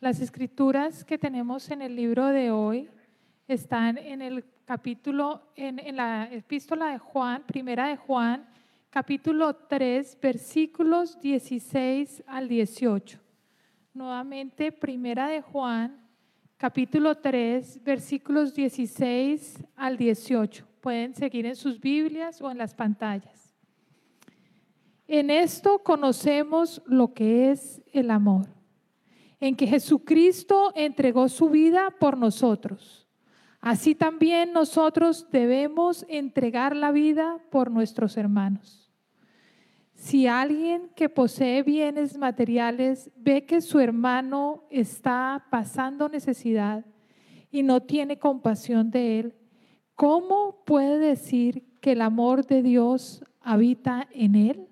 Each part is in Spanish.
Las escrituras que tenemos en el libro de hoy están en el capítulo, en, la epístola de Juan, primera de Juan, capítulo 3, versículos 16 al 18. Nuevamente, primera de Juan, capítulo 3, versículos 16 al 18. Pueden seguir en sus Biblias o en las pantallas. En esto conocemos lo que es el amor en que Jesucristo entregó su vida por nosotros. Así también nosotros debemos entregar la vida por nuestros hermanos. Si alguien que posee bienes materiales ve que su hermano está pasando necesidad y no tiene compasión de él, ¿cómo puede decir que el amor de Dios habita en él?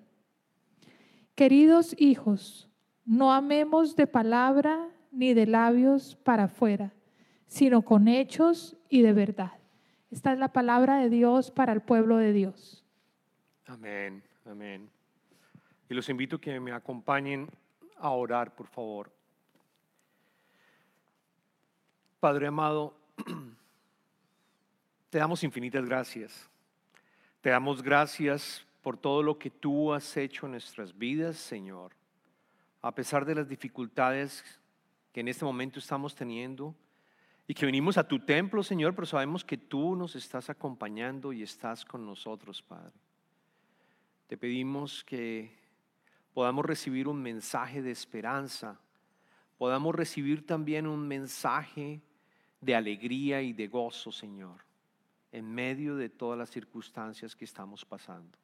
Queridos hijos, no amemos de palabra ni de labios para afuera, sino con hechos y de verdad. Esta es la palabra de Dios para el pueblo de Dios. Amén, amén. Y los invito a que me acompañen a orar, por favor. Padre amado, te damos infinitas gracias. Te damos gracias por todo lo que tú has hecho en nuestras vidas, Señor a pesar de las dificultades que en este momento estamos teniendo y que venimos a tu templo, Señor, pero sabemos que tú nos estás acompañando y estás con nosotros, Padre. Te pedimos que podamos recibir un mensaje de esperanza, podamos recibir también un mensaje de alegría y de gozo, Señor, en medio de todas las circunstancias que estamos pasando.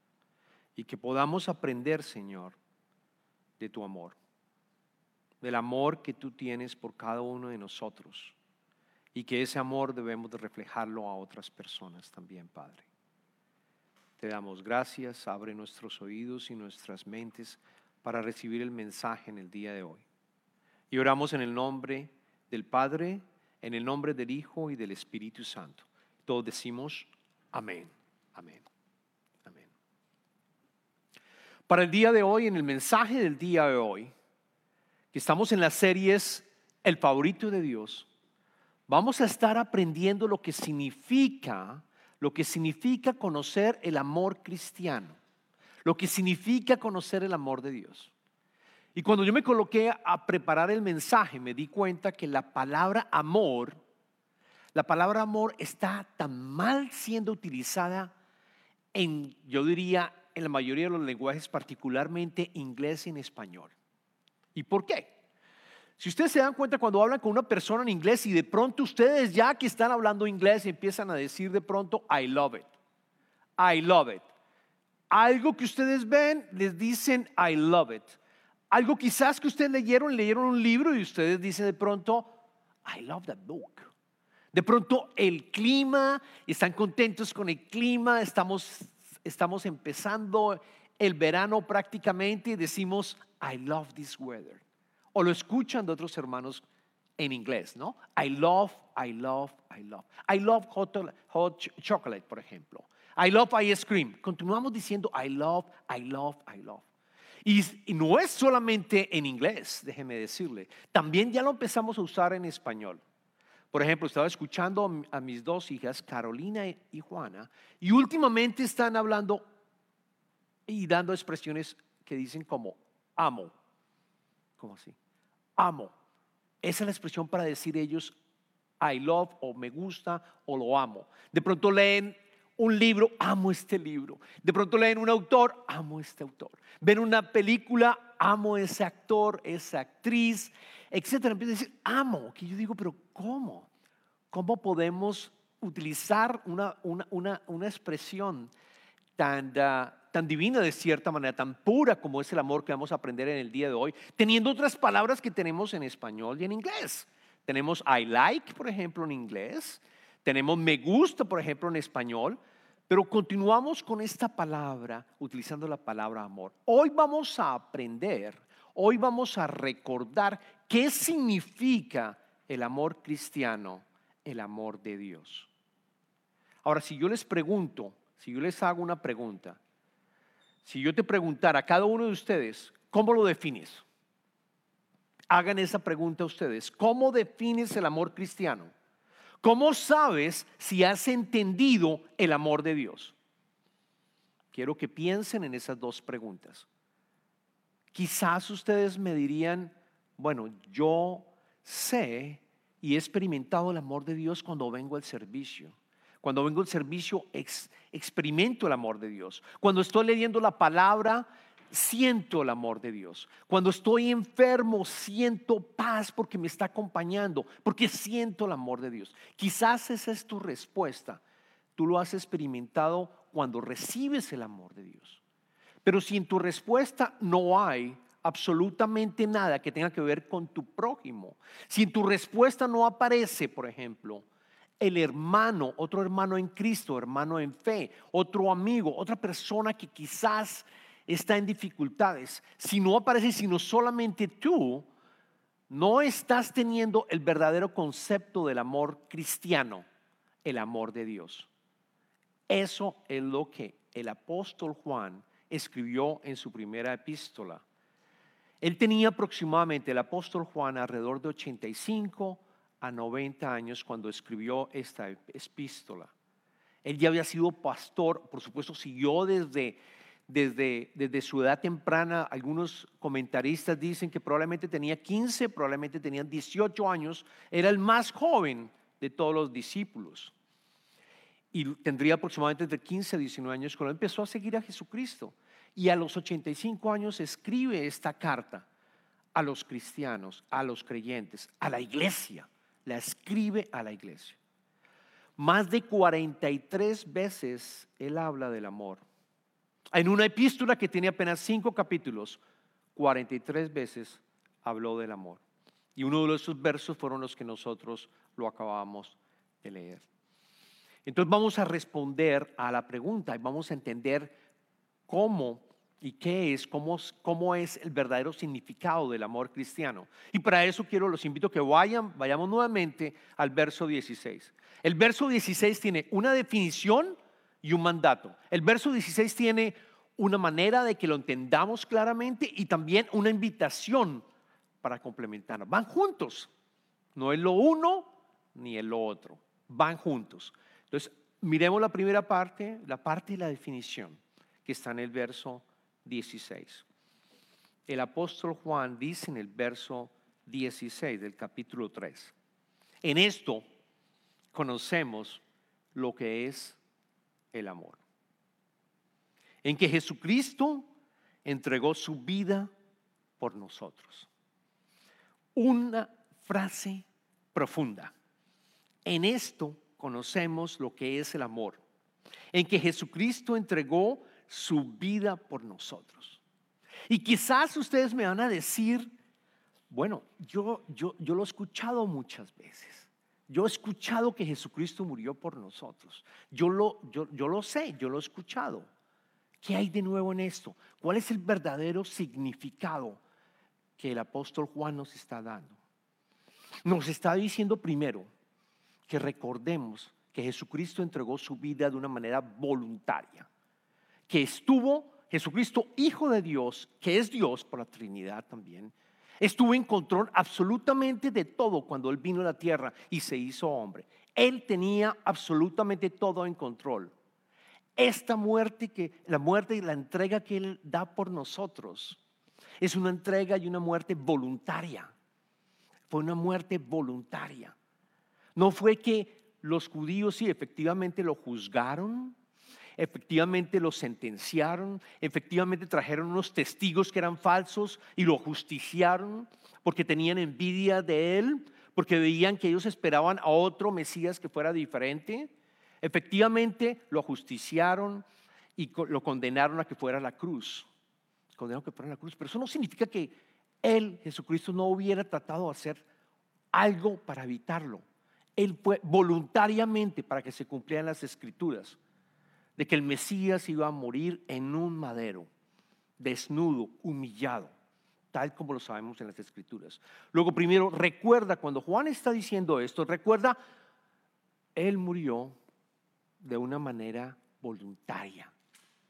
Y que podamos aprender, Señor, de tu amor del amor que tú tienes por cada uno de nosotros y que ese amor debemos de reflejarlo a otras personas también, Padre. Te damos gracias, abre nuestros oídos y nuestras mentes para recibir el mensaje en el día de hoy. Y oramos en el nombre del Padre, en el nombre del Hijo y del Espíritu Santo. Todos decimos amén, amén, amén. Para el día de hoy, en el mensaje del día de hoy, estamos en las series El favorito de Dios, vamos a estar aprendiendo lo que significa, lo que significa conocer el amor cristiano, lo que significa conocer el amor de Dios. Y cuando yo me coloqué a preparar el mensaje, me di cuenta que la palabra amor, la palabra amor está tan mal siendo utilizada en, yo diría, en la mayoría de los lenguajes, particularmente inglés y en español. ¿Y por qué? Si ustedes se dan cuenta cuando hablan con una persona en inglés y de pronto ustedes ya que están hablando inglés empiezan a decir de pronto, I love it, I love it. Algo que ustedes ven, les dicen, I love it. Algo quizás que ustedes leyeron, leyeron un libro y ustedes dicen de pronto, I love that book. De pronto el clima, están contentos con el clima, estamos, estamos empezando el verano prácticamente y decimos, I love this weather. O lo escuchan de otros hermanos en inglés, ¿no? I love, I love, I love. I love hot, chocolate, por ejemplo. I love ice cream. Continuamos diciendo I love, I love, I love. Y, y, no es solamente en inglés, déjeme decirle. También ya lo empezamos a usar en español. Por ejemplo, estaba escuchando a mis dos hijas, Carolina y Juana, y últimamente están hablando y dando expresiones que dicen como amo. ¿Cómo así? Amo. Esa es la expresión para decir ellos I love o me gusta o lo amo. De pronto leen un libro, amo este libro. De pronto leen un autor, amo este autor. Ven una película, amo ese actor, esa actriz, etcétera. Empiezan a decir, amo. Que yo digo, pero ¿cómo? ¿Cómo podemos utilizar una, una, una, expresión tan, uh, tan divina de cierta manera, tan pura como es el amor que vamos a aprender en el día de hoy, teniendo otras palabras que tenemos en español y en inglés. Tenemos I like, por ejemplo, en inglés. Tenemos me gusta, por ejemplo, en español. Pero continuamos con esta palabra, utilizando la palabra amor. Hoy vamos a aprender, hoy vamos a recordar qué significa el amor cristiano, el amor de Dios. Ahora, si yo les pregunto, si yo les hago una pregunta, si yo te preguntara a cada uno de ustedes, ¿cómo lo defines? hagan esa pregunta a ustedes. ¿Cómo defines el amor cristiano? ¿Cómo sabes si has entendido el amor de Dios? Quiero que piensen en esas dos preguntas. Quizás ustedes me dirían, bueno, yo sé y he experimentado el amor de Dios cuando vengo al servicio. Cuando vengo al servicio, experimento el amor de Dios. Cuando estoy leyendo la palabra, siento el amor de Dios. Cuando estoy enfermo, siento paz porque me está acompañando, porque siento el amor de Dios. Quizás esa es tu respuesta. Tú lo has experimentado cuando recibes el amor de Dios. Pero si en tu respuesta no hay absolutamente nada que tenga que ver con tu prójimo, si en tu respuesta no aparece, por ejemplo, el hermano, otro hermano en Cristo, hermano en fe, otro amigo, otra persona que quizás está en dificultades, si no aparece sino solamente tú, no estás teniendo el verdadero concepto del amor cristiano, el amor de Dios. Eso es lo que el apóstol Juan escribió en su primera epístola. Él tenía aproximadamente, el apóstol Juan, alrededor de 85 a 90 años cuando escribió esta epístola. Él ya había sido pastor, por supuesto, siguió desde desde, desde su edad temprana, algunos comentaristas dicen que probablemente tenía 15, probablemente tenía 18 años, era el más joven de todos los discípulos. Y tendría aproximadamente entre 15 y 19 años cuando empezó a seguir a Jesucristo. Y a los 85 años escribe esta carta a los cristianos, a los creyentes, a la iglesia. La escribe a la iglesia. Más de 43 veces él habla del amor. En una epístola que tiene apenas cinco capítulos, 43 veces habló del amor. Y uno de esos versos fueron los que nosotros lo acabamos de leer. Entonces vamos a responder a la pregunta y vamos a entender cómo y qué es, cómo, cómo es el verdadero significado del amor cristiano. Y para eso quiero, los invito a que vayan, vayamos nuevamente al verso 16. El verso 16 tiene una definición y un mandato. El verso 16 tiene una manera de que lo entendamos claramente y también una invitación para complementarnos. Van juntos. No es lo uno ni es lo otro. Van juntos. Entonces, miremos la primera parte, la parte de la definición que está en el verso 16. El apóstol Juan dice en el verso 16 del capítulo 3. En esto conocemos lo que es el amor. En que Jesucristo entregó su vida por nosotros. Una frase profunda. En esto conocemos lo que es el amor. En que Jesucristo entregó su vida por nosotros. Y quizás ustedes me van a decir, bueno, yo, yo, yo lo he escuchado muchas veces. Yo he escuchado que Jesucristo murió por nosotros. Yo lo, yo, yo lo sé, yo lo he escuchado. ¿Qué hay de nuevo en esto? ¿Cuál es el verdadero significado que el apóstol Juan nos está dando? Nos está diciendo primero que recordemos que Jesucristo entregó su vida de una manera voluntaria, que estuvo Jesucristo, Hijo de Dios, que es Dios por la Trinidad también, Estuvo en control absolutamente de todo cuando Él vino a la tierra y se hizo hombre. Él tenía absolutamente todo en control. Esta muerte que la muerte y la entrega que él da por nosotros es una entrega y una muerte voluntaria. Fue una muerte voluntaria. No fue que los judíos sí efectivamente lo juzgaron, efectivamente lo sentenciaron, efectivamente trajeron unos testigos que eran falsos y lo justiciaron porque tenían envidia de él, porque veían que ellos esperaban a otro Mesías que fuera diferente. Efectivamente lo justiciaron y lo condenaron a que fuera a la cruz. Condenaron a que fuera a la cruz, pero eso no significa que él, Jesucristo, no hubiera tratado de hacer algo para evitarlo. Él fue voluntariamente para que se cumplieran las escrituras de que el Mesías iba a morir en un madero, desnudo, humillado, tal como lo sabemos en las Escrituras. Luego, primero, recuerda, cuando Juan está diciendo esto, recuerda, Él murió de una manera voluntaria,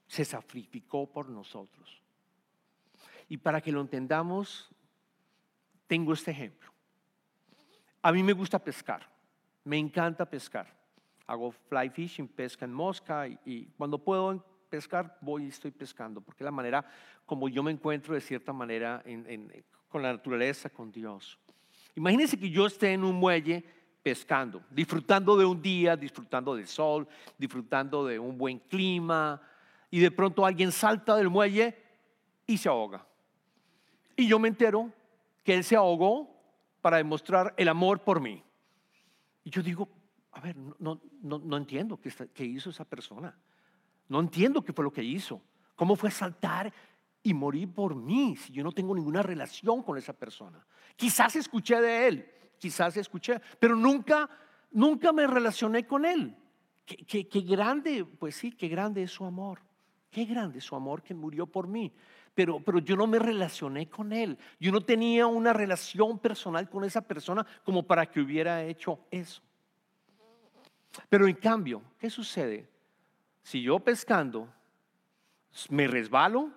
se sacrificó por nosotros. Y para que lo entendamos tengo este ejemplo. A mí me gusta pescar, me encanta pescar. Hago fly fishing, pesca en mosca y, cuando puedo pescar voy y estoy pescando, porque es la manera como yo me encuentro de cierta manera con la naturaleza, con Dios. Imagínense que yo esté en un muelle pescando, disfrutando de un día, disfrutando del sol, disfrutando de un buen clima, y de pronto alguien salta del muelle y se ahoga. Y yo me entero que él se ahogó para demostrar el amor por mí. Y yo digo, a ver, no, no, no entiendo qué, hizo esa persona. No entiendo qué fue lo que hizo. ¿Cómo fue saltar y morir por mí si yo no tengo ninguna relación con esa persona? Quizás escuché de él, quizás escuché, pero nunca, nunca me relacioné con él. Qué, qué, grande, pues sí, qué grande es su amor. Qué grande es su amor que murió por mí. Pero, pero yo no me relacioné con él. Yo no tenía una relación personal con esa persona como para que hubiera hecho eso. Pero en cambio, ¿qué sucede? Si yo pescando me resbalo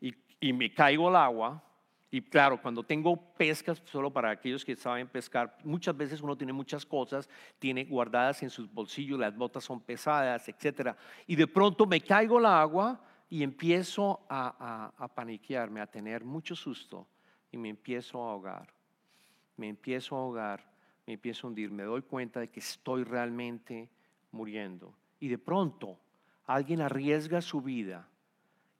y, me caigo al agua, y claro, cuando tengo pescas, solo para aquellos que saben pescar, muchas veces uno tiene muchas cosas, tiene guardadas en sus bolsillos, las botas son pesadas, etc. Y de pronto me caigo al agua y empiezo a, a, a paniquearme, a tener mucho susto y me empiezo a ahogar. Me empiezo a ahogar, empiezo a hundir, me doy cuenta de que estoy realmente muriendo. Y de pronto alguien arriesga su vida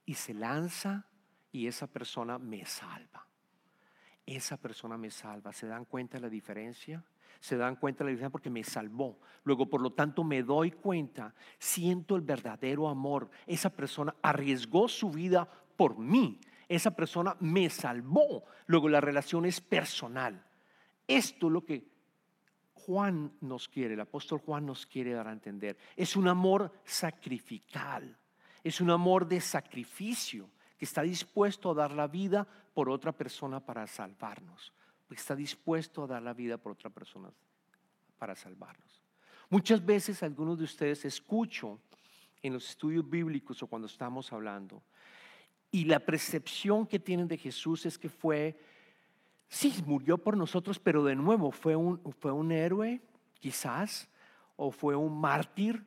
y se lanza y esa persona me salva. Esa persona me salva. ¿Se dan cuenta de la diferencia? Se dan cuenta de la diferencia porque me salvó. Luego, por lo tanto, me doy cuenta, siento el verdadero amor. Esa persona arriesgó su vida por mí. Esa persona me salvó. Luego, la relación es personal. Esto es lo que Juan nos quiere, el apóstol Juan nos quiere dar a entender. Es un amor sacrificial. Es un amor de sacrificio que está dispuesto a dar la vida por otra persona para salvarnos, está dispuesto a dar la vida por otra persona para salvarnos. Muchas veces algunos de ustedes escucho en los estudios bíblicos o cuando estamos hablando y la percepción que tienen de Jesús es que fue, sí, murió por nosotros, pero de nuevo fue un, fue un héroe, quizás, o fue un mártir,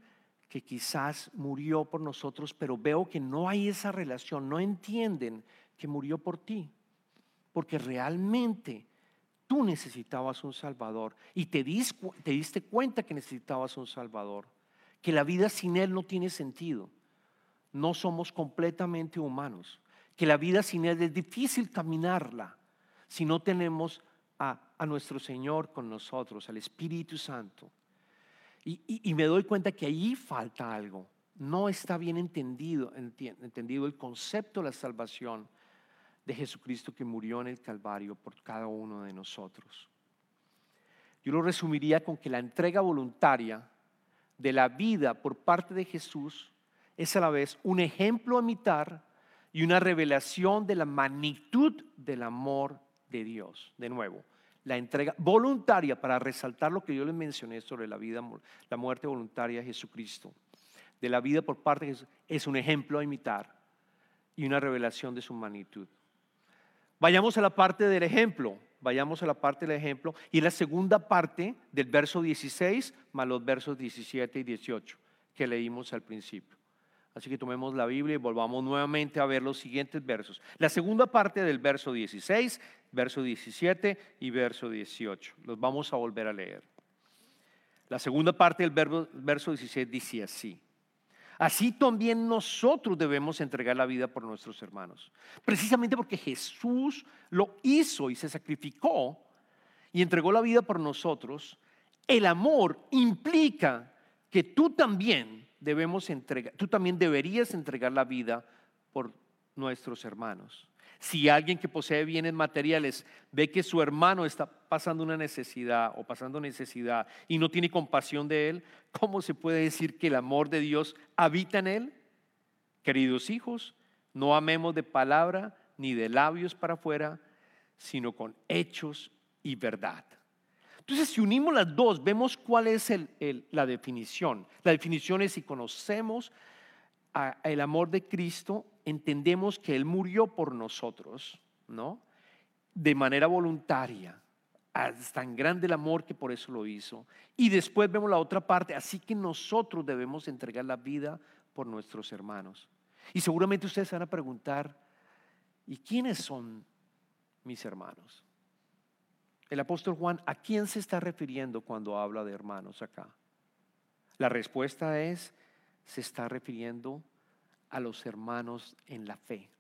que quizás murió por nosotros, pero veo que no hay esa relación, no entienden que murió por ti, porque realmente tú necesitabas un Salvador y te, te diste cuenta que necesitabas un Salvador, que la vida sin Él no tiene sentido, no somos completamente humanos, que la vida sin Él es difícil caminarla si no tenemos a, nuestro Señor con nosotros, al Espíritu Santo. Y, me doy cuenta que allí falta algo. No está bien entendido, entendido el concepto de la salvación de Jesucristo que murió en el Calvario por cada uno de nosotros. Yo lo resumiría con que la entrega voluntaria de la vida por parte de Jesús es a la vez un ejemplo a imitar y una revelación de la magnitud del amor de Dios. De nuevo, la entrega voluntaria para resaltar lo que yo les mencioné sobre la vida, la muerte voluntaria de Jesucristo, de la vida por parte de Jesús, es un ejemplo a imitar y una revelación de su magnitud. Vayamos a la parte del ejemplo, vayamos a la parte del ejemplo y la segunda parte del verso 16 más los versos 17 y 18 que leímos al principio. Así que tomemos la Biblia y volvamos nuevamente a ver los siguientes versos. La segunda parte del verso 16, verso 17 y verso 18. Los vamos a volver a leer. La segunda parte del verso 16 dice así. Así también nosotros debemos entregar la vida por nuestros hermanos. Precisamente porque Jesús lo hizo y se sacrificó y entregó la vida por nosotros, el amor implica que tú también debemos entregar, tú también deberías entregar la vida por nuestros hermanos. Si alguien que posee bienes materiales ve que su hermano está pasando una necesidad o pasando necesidad y no tiene compasión de él, ¿cómo se puede decir que el amor de Dios habita en él? Queridos hijos, no amemos de palabra ni de labios para afuera, sino con hechos y verdad. Entonces, si unimos las dos, vemos cuál es la definición. La definición es si conocemos el amor de Cristo, entendemos que Él murió por nosotros, ¿no? de manera voluntaria. Es tan grande el amor que por eso lo hizo. Y después vemos la otra parte, así que nosotros debemos entregar la vida por nuestros hermanos. Y seguramente ustedes se van a preguntar, ¿y quiénes son mis hermanos? El apóstol Juan, ¿a quién se está refiriendo cuando habla de hermanos acá? La respuesta es, se está refiriendo a los hermanos en la fe,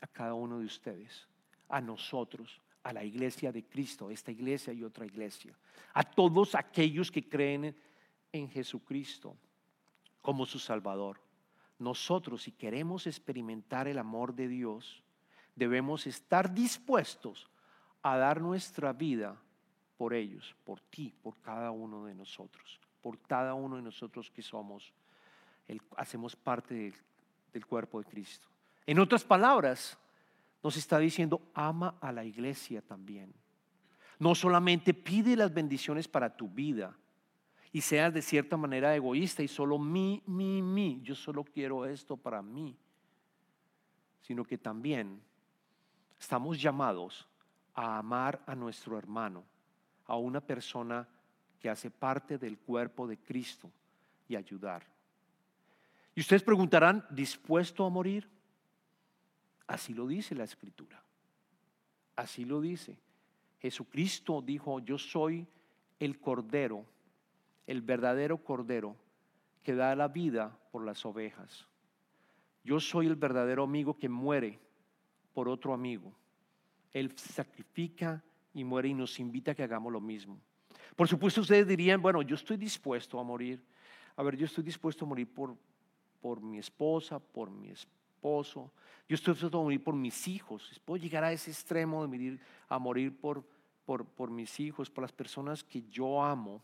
a cada uno de ustedes, a nosotros, a la iglesia de Cristo, esta iglesia y otra iglesia, a todos aquellos que creen en Jesucristo como su Salvador. Nosotros, si queremos experimentar el amor de Dios, debemos estar dispuestos a dar nuestra vida por ellos, por ti, por cada uno de nosotros, por cada uno de nosotros que somos, hacemos parte del, del cuerpo de Cristo. En otras palabras, nos está diciendo, ama a la iglesia también. No solamente pide las bendiciones para tu vida y seas de cierta manera egoísta y solo mi, mi, mi, yo solo quiero esto para mí, sino que también estamos llamados a amar a nuestro hermano, a una persona que hace parte del cuerpo de Cristo y ayudar. Y ustedes preguntarán, ¿dispuesto a morir? Así lo dice la escritura. Así lo dice. Jesucristo dijo, yo soy el cordero, el verdadero cordero que da la vida por las ovejas. Yo soy el verdadero amigo que muere por otro amigo. Él sacrifica y muere y nos invita a que hagamos lo mismo. Por supuesto ustedes dirían, bueno, yo estoy dispuesto a morir. A ver, yo estoy dispuesto a morir por, por mi esposa, por mi esposa yo estoy dispuesto a morir por mis hijos. Puedo llegar a ese extremo de morir, a morir por, por, por mis hijos, por las personas que yo amo.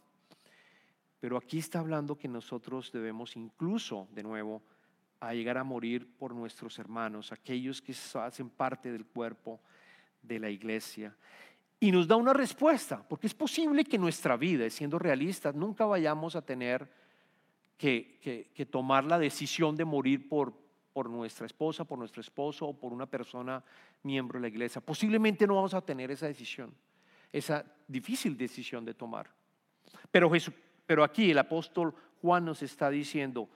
Pero aquí está hablando que nosotros debemos incluso, de nuevo, a llegar a morir por nuestros hermanos, aquellos que hacen parte del cuerpo de la iglesia. Y nos da una respuesta, porque es posible que nuestra vida, siendo realistas, nunca vayamos a tener que, que, tomar la decisión de morir por, por nuestra esposa, por nuestro esposo o por una persona miembro de la iglesia. Posiblemente no vamos a tener esa decisión, esa difícil decisión de tomar. Pero, pero aquí el apóstol Juan nos está diciendo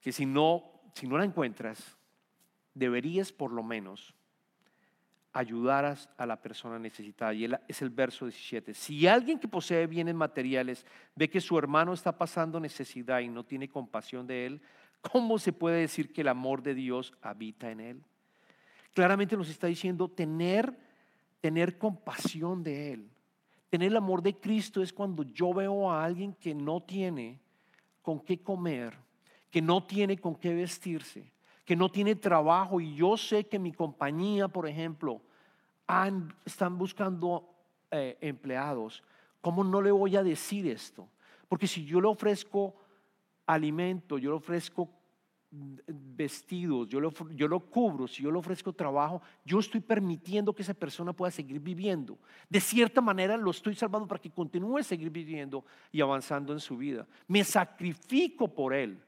que si no, si no la encuentras, deberías por lo menos ayudar a la persona necesitada. Y es el verso 17. Si alguien que posee bienes materiales ve que su hermano está pasando necesidad y no tiene compasión de él, ¿Cómo se puede decir que el amor de Dios habita en él? Claramente nos está diciendo tener, tener compasión de él. Tener el amor de Cristo es cuando yo veo a alguien que no tiene con qué comer, que no tiene con qué vestirse, que no tiene trabajo y yo sé que mi compañía, por ejemplo, están buscando eh, empleados. ¿Cómo no le voy a decir esto? Porque si yo le ofrezco alimento, yo le ofrezco vestidos, yo lo, yo lo cubro, si yo le ofrezco trabajo, yo estoy permitiendo que esa persona pueda seguir viviendo. De cierta manera lo estoy salvando para que continúe seguir viviendo y avanzando en su vida. Me sacrifico por él.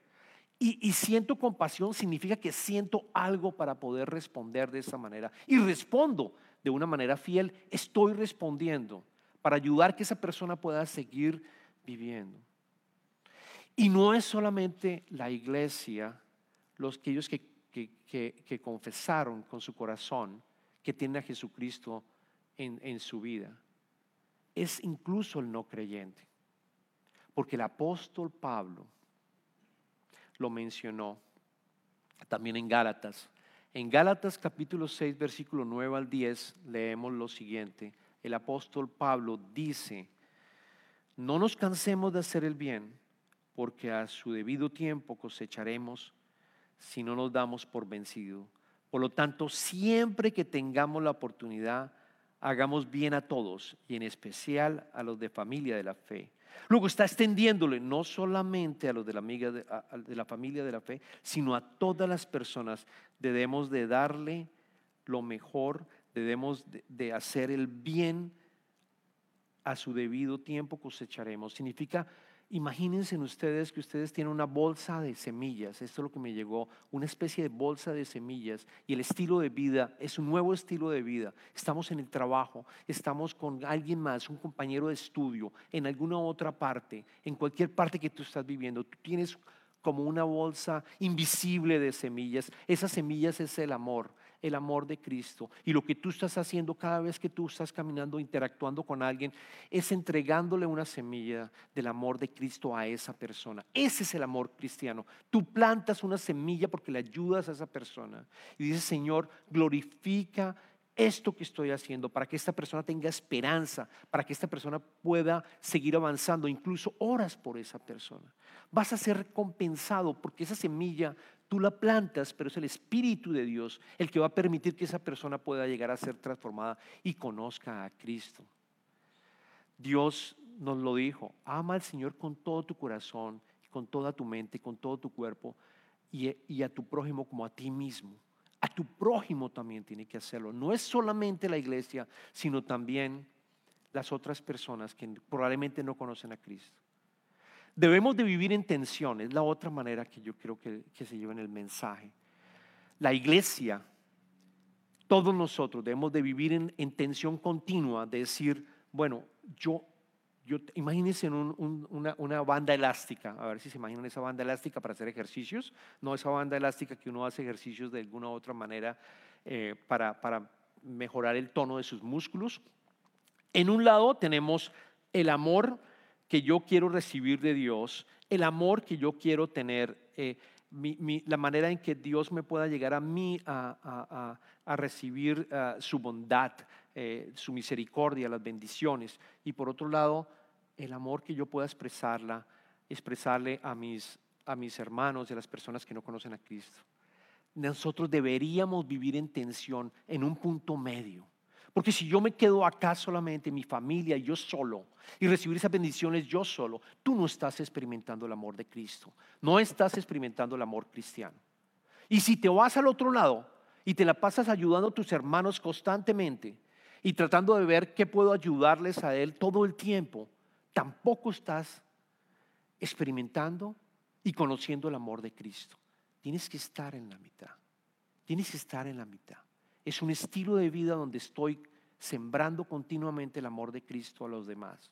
Y, siento compasión significa que siento algo para poder responder de esa manera. Y respondo de una manera fiel, estoy respondiendo para ayudar que esa persona pueda seguir viviendo. Y no es solamente la iglesia, los aquellos que, que, confesaron con su corazón que tienen a Jesucristo en, en su vida. Es incluso el no creyente. Porque el apóstol Pablo lo mencionó también en Gálatas. En Gálatas capítulo 6, versículo 9 al 10, leemos lo siguiente. El apóstol Pablo dice, no nos cansemos de hacer el bien porque a su debido tiempo cosecharemos si no nos damos por vencido. Por lo tanto, siempre que tengamos la oportunidad, hagamos bien a todos y en especial a los de familia de la fe. Luego está extendiéndole no solamente a los de la, amiga de, la familia de la fe, sino a todas las personas. Debemos de darle lo mejor, debemos de hacer el bien a su debido tiempo cosecharemos. Significa Imagínense ustedes que ustedes tienen una bolsa de semillas, esto es lo que me llegó, una especie de bolsa de semillas y el estilo de vida es un nuevo estilo de vida. Estamos en el trabajo, estamos con alguien más, un compañero de estudio, en alguna otra parte, en cualquier parte que tú estás viviendo. Tú tienes como una bolsa invisible de semillas. Esas semillas es el amor el amor de Cristo. Y lo que tú estás haciendo cada vez que tú estás caminando, interactuando con alguien, es entregándole una semilla del amor de Cristo a esa persona. Ese es el amor cristiano. Tú plantas una semilla porque le ayudas a esa persona. Y dices, Señor, glorifica esto que estoy haciendo para que esta persona tenga esperanza, para que esta persona pueda seguir avanzando, incluso horas por esa persona. Vas a ser recompensado porque esa semilla Tú la plantas, pero es el Espíritu de Dios el que va a permitir que esa persona pueda llegar a ser transformada y conozca a Cristo. Dios nos lo dijo, ama al Señor con todo tu corazón, con toda tu mente, con todo tu cuerpo y, y a tu prójimo como a ti mismo. A tu prójimo también tiene que hacerlo. No es solamente la iglesia, sino también las otras personas que probablemente no conocen a Cristo. Debemos de vivir en tensión, es la otra manera que yo creo que, se lleva en el mensaje. La iglesia, todos nosotros debemos de vivir en, tensión continua, de decir, bueno, yo, yo imagínense en una, banda elástica, a ver si se imaginan esa banda elástica para hacer ejercicios, no esa banda elástica que uno hace ejercicios de alguna u otra manera eh, para, para mejorar el tono de sus músculos. En un lado tenemos el amor, que yo quiero recibir de Dios, el amor que yo quiero tener, eh, la manera en que Dios me pueda llegar a mí a, recibir ah, su bondad, eh, su misericordia, las bendiciones. Y por otro lado, el amor que yo pueda expresarla, expresarle a mis, a mis hermanos y a las personas que no conocen a Cristo. Nosotros deberíamos vivir en tensión, en un punto medio. Porque si yo me quedo acá solamente, mi familia, yo solo, y recibir esas bendiciones yo solo, tú no estás experimentando el amor de Cristo. No estás experimentando el amor cristiano. Y si te vas al otro lado y te la pasas ayudando a tus hermanos constantemente y tratando de ver qué puedo ayudarles a Él todo el tiempo, tampoco estás experimentando y conociendo el amor de Cristo. Tienes que estar en la mitad. Tienes que estar en la mitad. Es un estilo de vida donde estoy sembrando continuamente el amor de Cristo a los demás,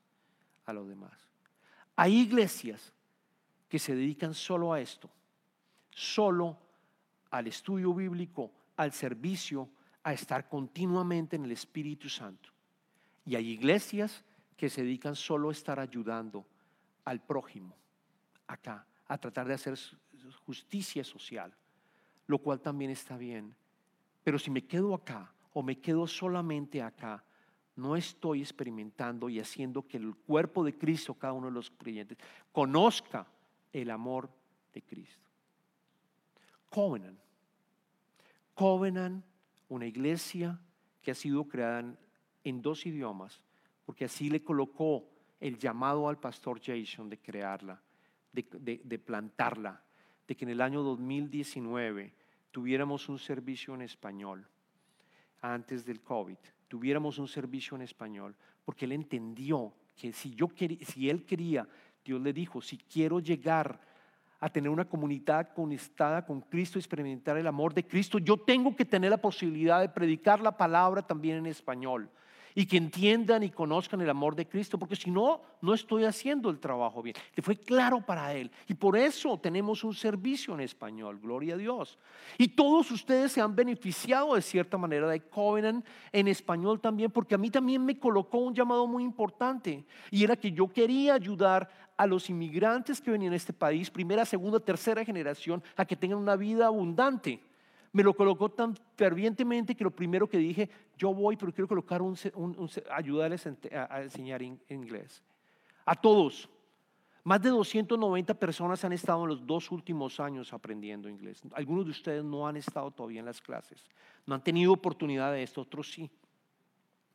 a los demás. Hay iglesias que se dedican solo a esto, solo al estudio bíblico, al servicio, a estar continuamente en el Espíritu Santo. Y hay iglesias que se dedican solo a estar ayudando al prójimo, acá, a tratar de hacer justicia social, lo cual también está bien. Pero si me quedo acá o me quedo solamente acá, no estoy experimentando y haciendo que el cuerpo de Cristo, cada uno de los creyentes, conozca el amor de Cristo. Covenant. Covenant, una iglesia que ha sido creada en, dos idiomas, porque así le colocó el llamado al pastor Jason de crearla, de, de plantarla, de que en el año 2019 tuviéramos un servicio en español antes del COVID, tuviéramos un servicio en español, porque él entendió que si, yo si él quería, Dios le dijo, si quiero llegar a tener una comunidad conectada con Cristo experimentar el amor de Cristo, yo tengo que tener la posibilidad de predicar la palabra también en español y que entiendan y conozcan el amor de Cristo, porque si no, no estoy haciendo el trabajo bien. Le fue claro para él. Y por eso tenemos un servicio en español, gloria a Dios. Y todos ustedes se han beneficiado de cierta manera de Covenant en español también, porque a mí también me colocó un llamado muy importante, y era que yo quería ayudar a los inmigrantes que venían a este país, primera, segunda, tercera generación, a que tengan una vida abundante me lo colocó tan fervientemente que lo primero que dije, yo voy, pero quiero colocar un, ayudarles a, enseñar inglés. A todos. Más de 290 personas han estado en los dos últimos años aprendiendo inglés. Algunos de ustedes no han estado todavía en las clases, no han tenido oportunidad de esto, otros sí.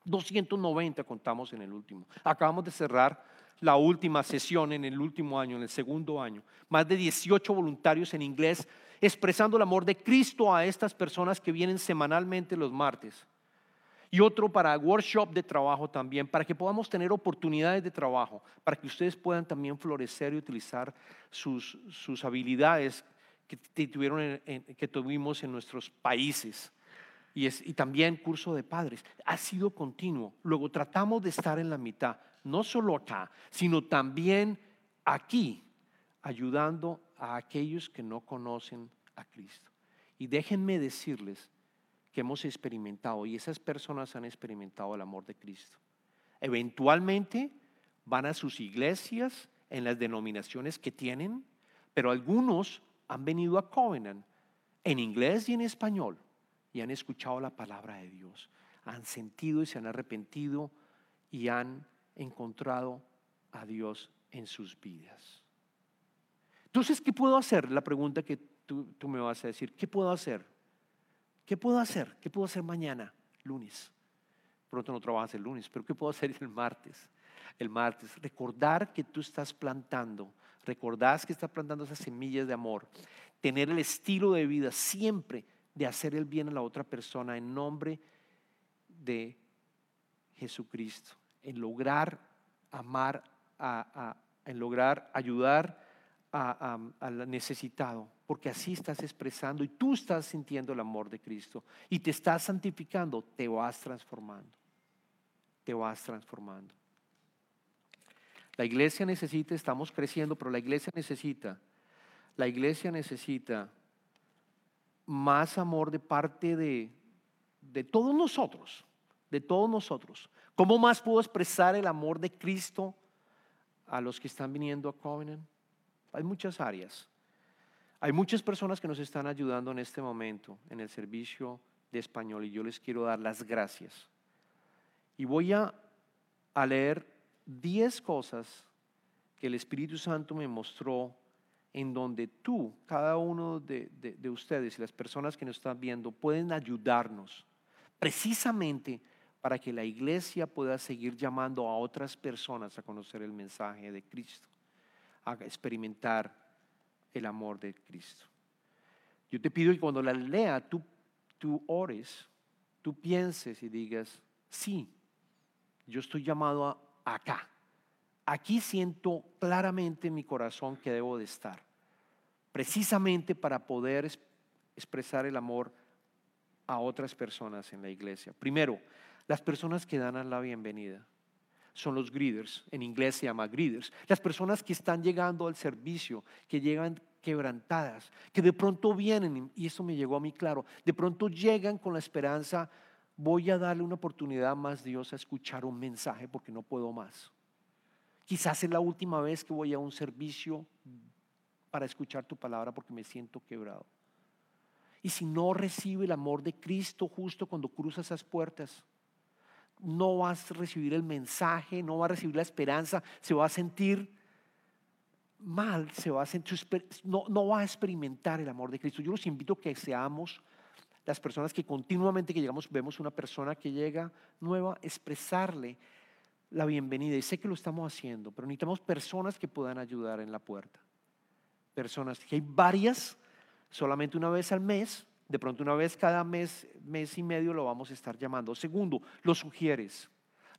290 contamos en el último. Acabamos de cerrar la última sesión en el último año, en el segundo año. Más de 18 voluntarios en inglés expresando el amor de Cristo a estas personas que vienen semanalmente los martes. y otro para workshop de trabajo también, para que podamos tener oportunidades de trabajo, para que ustedes puedan también florecer y utilizar sus, sus habilidades que, tuvieron que tuvimos en nuestros países. Y, es, y también curso de padres. Ha sido continuo. Luego tratamos de estar en la mitad, no solo acá, sino también aquí, ayudando a aquellos que no conocen a Cristo. Y déjenme decirles que hemos experimentado y esas personas han experimentado el amor de Cristo. Eventualmente van a sus iglesias en las denominaciones que tienen, pero algunos han venido a Covenant en inglés y en español y han escuchado la palabra de Dios, han sentido y se han arrepentido y han encontrado a Dios en sus vidas. Entonces, ¿qué puedo hacer? La pregunta que tú, me vas a decir, ¿qué puedo hacer? ¿Qué puedo hacer? ¿Qué puedo hacer mañana? Lunes. Pronto no trabajas el lunes, pero ¿qué puedo hacer el martes? El martes, recordar que tú estás plantando, recordás que estás plantando esas semillas de amor, tener el estilo de vida siempre de hacer el bien a la otra persona en nombre de Jesucristo, en lograr amar, en lograr ayudar al necesitado, porque así estás expresando y tú estás sintiendo el amor de Cristo y te estás santificando, te vas transformando, te vas transformando. La iglesia necesita, estamos creciendo, pero la iglesia necesita, la iglesia necesita más amor de parte de, de todos nosotros, de todos nosotros. ¿Cómo más puedo expresar el amor de Cristo a los que están viniendo a Covenant? Hay muchas áreas. Hay muchas personas que nos están ayudando en este momento en el servicio de español y yo les quiero dar las gracias. Y voy a, leer 10 cosas que el Espíritu Santo me mostró en donde tú, cada uno de, de, ustedes y las personas que nos están viendo pueden ayudarnos precisamente para que la iglesia pueda seguir llamando a otras personas a conocer el mensaje de Cristo a experimentar el amor de Cristo. Yo te pido que cuando la lea, tú, tú ores, tú pienses y digas, sí, yo estoy llamado a, acá. Aquí siento claramente en mi corazón que debo de estar, precisamente para poder expresar el amor a otras personas en la iglesia. Primero, las personas que dan la bienvenida son los greeters, en inglés se llama greeters, las personas que están llegando al servicio, que llegan quebrantadas, que de pronto vienen, y eso me llegó a mí claro, de pronto llegan con la esperanza, voy a darle una oportunidad más Dios a escuchar un mensaje porque no puedo más. Quizás es la última vez que voy a un servicio para escuchar tu palabra porque me siento quebrado. Y si no recibe el amor de Cristo justo cuando cruza esas puertas, no vas a recibir el mensaje, no va a recibir la esperanza, se va a sentir mal, se va a sentir, no, no va a experimentar el amor de Cristo. Yo los invito a que seamos las personas que continuamente que llegamos, vemos una persona que llega nueva, expresarle la bienvenida. Y sé que lo estamos haciendo, pero necesitamos personas que puedan ayudar en la puerta. Personas, que hay varias, solamente una vez al mes, de pronto una vez cada mes, mes y medio lo vamos a estar llamando. Segundo, los sugieres.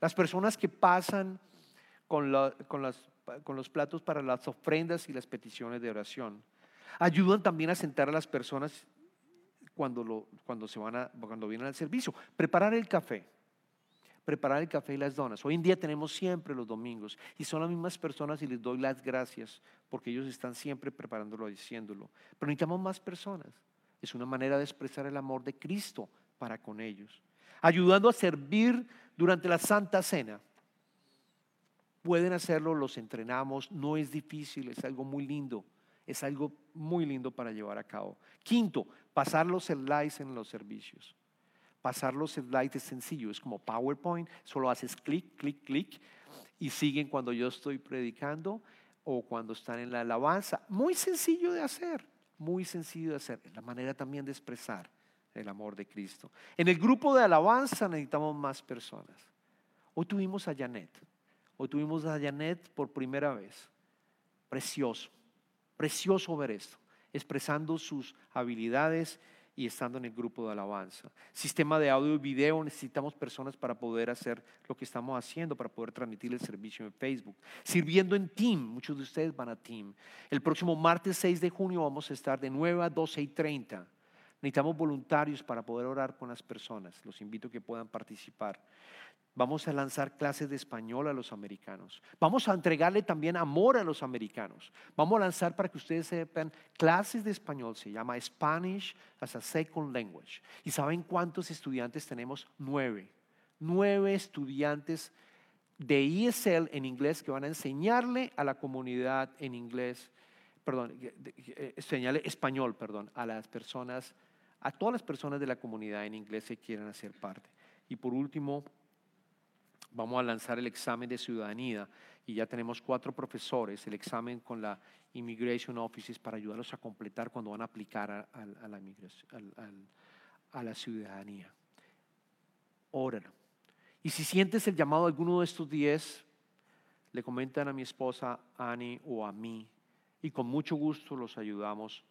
Las personas que pasan con, los platos para las ofrendas y las peticiones de oración. Ayudan también a sentar a las personas cuando, se van a, cuando vienen al servicio. Preparar el café. Preparar el café y las donas. Hoy en día tenemos siempre los domingos y son las mismas personas y les doy las gracias porque ellos están siempre preparándolo, diciéndolo. Pero necesitamos más personas. Es una manera de expresar el amor de Cristo para con ellos. Ayudando a servir durante la Santa Cena. Pueden hacerlo, los entrenamos, no es difícil, es algo muy lindo, es algo muy lindo para llevar a cabo. Quinto, pasar los slides en los servicios. Pasar los slides es sencillo, es como PowerPoint, solo haces clic, clic, clic y siguen cuando yo estoy predicando o cuando están en la alabanza. Muy sencillo de hacer muy sencillo de hacer, es la manera también de expresar el amor de Cristo. En el grupo de alabanza necesitamos más personas. Hoy tuvimos a Janet, hoy tuvimos a Janet por primera vez. Precioso, precioso ver esto, expresando sus habilidades y estando en el grupo de alabanza. Sistema de audio y video, necesitamos personas para poder hacer lo que estamos haciendo, para poder transmitir el servicio en Facebook. Sirviendo en Team, muchos de ustedes van a Team. El próximo martes 6 de junio vamos a estar de 9 a 12 y 30. Necesitamos voluntarios para poder orar con las personas. Los invito a que puedan participar. Vamos a lanzar clases de español a los americanos. Vamos a entregarle también amor a los americanos. Vamos a lanzar para que ustedes sepan clases de español. Se llama Spanish as a Second Language. ¿Y saben cuántos estudiantes tenemos? Nueve. Nueve estudiantes de ESL en inglés que van a enseñarle a la comunidad en inglés, perdón, enseñarle español, perdón, a las personas, a todas las personas de la comunidad en inglés que quieran hacer parte. Y por último, Vamos a lanzar el examen de ciudadanía y ya tenemos cuatro profesores, el examen con la Immigration Offices para ayudarlos a completar cuando van a aplicar a, la, a la ciudadanía. Óralo. Y si sientes el llamado de alguno de estos diez, le comentan a mi esposa Annie o a mí y con mucho gusto los ayudamos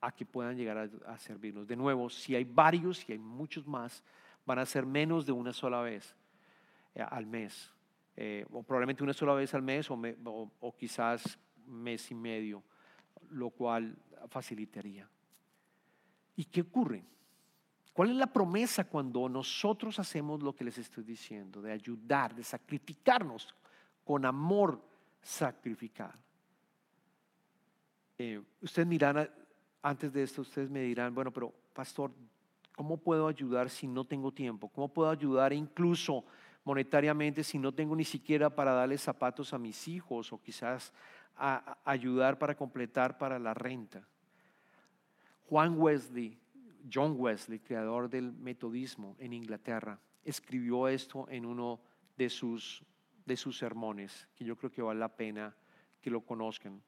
a que puedan llegar a, servirnos. De nuevo, si hay varios, si hay muchos más, van a ser menos de una sola vez al mes, eh, o probablemente una sola vez al mes o, o, quizás mes y medio, lo cual facilitaría. ¿Y qué ocurre? ¿Cuál es la promesa cuando nosotros hacemos lo que les estoy diciendo, de ayudar, de sacrificarnos con amor sacrificar? Eh, ustedes dirán, antes de esto, ustedes me dirán, bueno, pero pastor, ¿cómo puedo ayudar si no tengo tiempo? ¿Cómo puedo ayudar incluso monetariamente si no tengo ni siquiera para darle zapatos a mis hijos o quizás ayudar para completar para la renta. Juan Wesley, John Wesley, creador del metodismo en Inglaterra, escribió esto en uno de sus, de sus sermones, que yo creo que vale la pena que lo conozcan.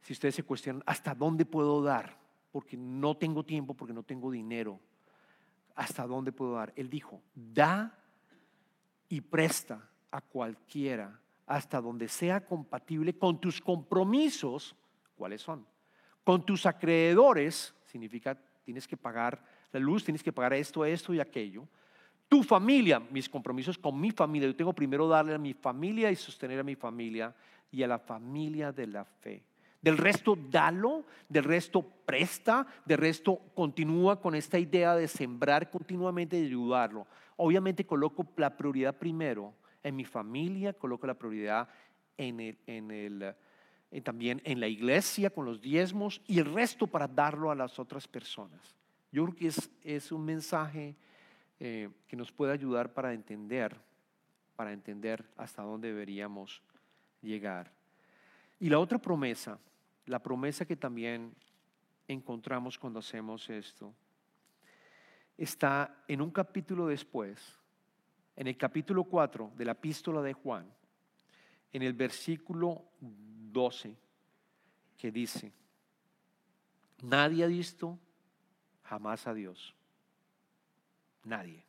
Si ustedes se cuestionan, ¿hasta dónde puedo dar? Porque no tengo tiempo, porque no tengo dinero. ¿Hasta dónde puedo dar? Él dijo, da y presta a cualquiera hasta donde sea compatible con tus compromisos, ¿cuáles son? Con tus acreedores, significa tienes que pagar la luz, tienes que pagar esto, esto y aquello. Tu familia, mis compromisos con mi familia, yo tengo primero darle a mi familia y sostener a mi familia y a la familia de la fe. Del resto, dalo, del resto, presta, del resto, continúa con esta idea de sembrar continuamente y ayudarlo. Obviamente coloco la prioridad primero en mi familia, coloco la prioridad en el, en el, eh, también en la iglesia con los diezmos y el resto para darlo a las otras personas. Yo creo que es, un mensaje eh, que nos puede ayudar para entender, para entender hasta dónde deberíamos llegar. Y la otra promesa, la promesa que también encontramos cuando hacemos esto, está en un capítulo después, en el capítulo 4 de la epístola de Juan, en el versículo 12, que dice, nadie ha visto jamás a Dios. Nadie.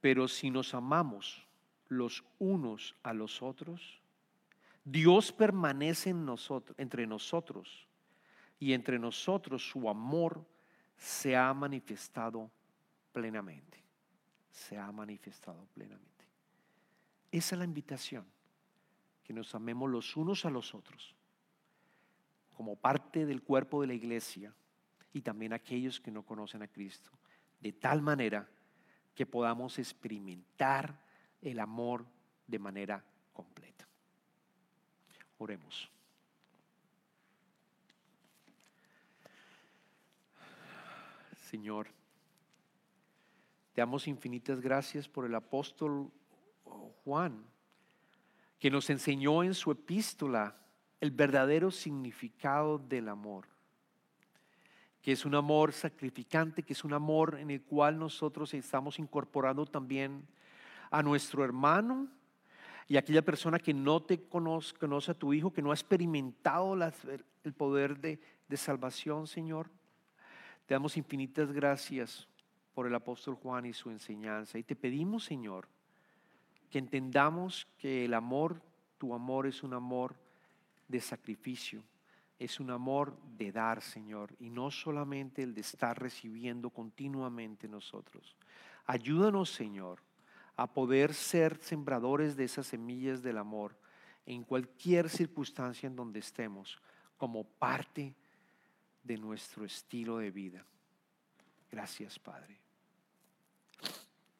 Pero si nos amamos los unos a los otros, Dios permanece en nosotros, entre nosotros y entre nosotros su amor se ha manifestado plenamente. Se ha manifestado plenamente. Esa es la invitación, que nos amemos los unos a los otros, como parte del cuerpo de la iglesia y también aquellos que no conocen a Cristo, de tal manera que podamos experimentar el amor de manera completa. Oremos. Señor. Te damos infinitas gracias por el apóstol Juan, que nos enseñó en su epístola el verdadero significado del amor, que es un amor sacrificante, que es un amor en el cual nosotros estamos incorporando también a nuestro hermano y a aquella persona que no te conoce, conoce a tu hijo, que no ha experimentado el poder de, de salvación, Señor. Te damos infinitas gracias por el apóstol Juan y su enseñanza. Y te pedimos, Señor, que entendamos que el amor, tu amor es un amor de sacrificio, es un amor de dar, Señor, y no solamente el de estar recibiendo continuamente nosotros. Ayúdanos, Señor, a poder ser sembradores de esas semillas del amor en cualquier circunstancia en donde estemos, como parte de nuestro estilo de vida. Gracias, Padre.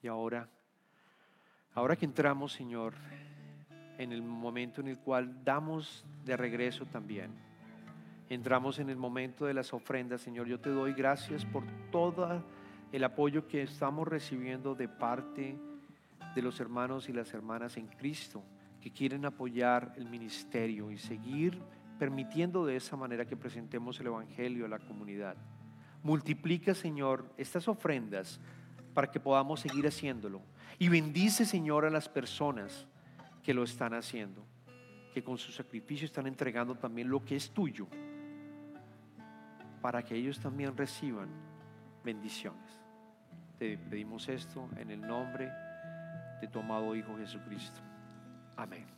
Y ahora, ahora que entramos, Señor, en el momento en el cual damos de regreso también entramos en el momento de las ofrendas, Señor. Yo te doy gracias por todo el apoyo que estamos recibiendo de parte de los hermanos y las hermanas en Cristo que quieren apoyar el ministerio y seguir permitiendo de esa manera que presentemos el Evangelio a la comunidad. Multiplica, Señor, estas ofrendas para que podamos seguir haciéndolo. Y bendice, Señor, a las personas que lo están haciendo, que con su sacrificio están entregando también lo que es tuyo para que ellos también reciban bendiciones. Te pedimos esto en el nombre de tu amado Hijo Jesucristo. Amén.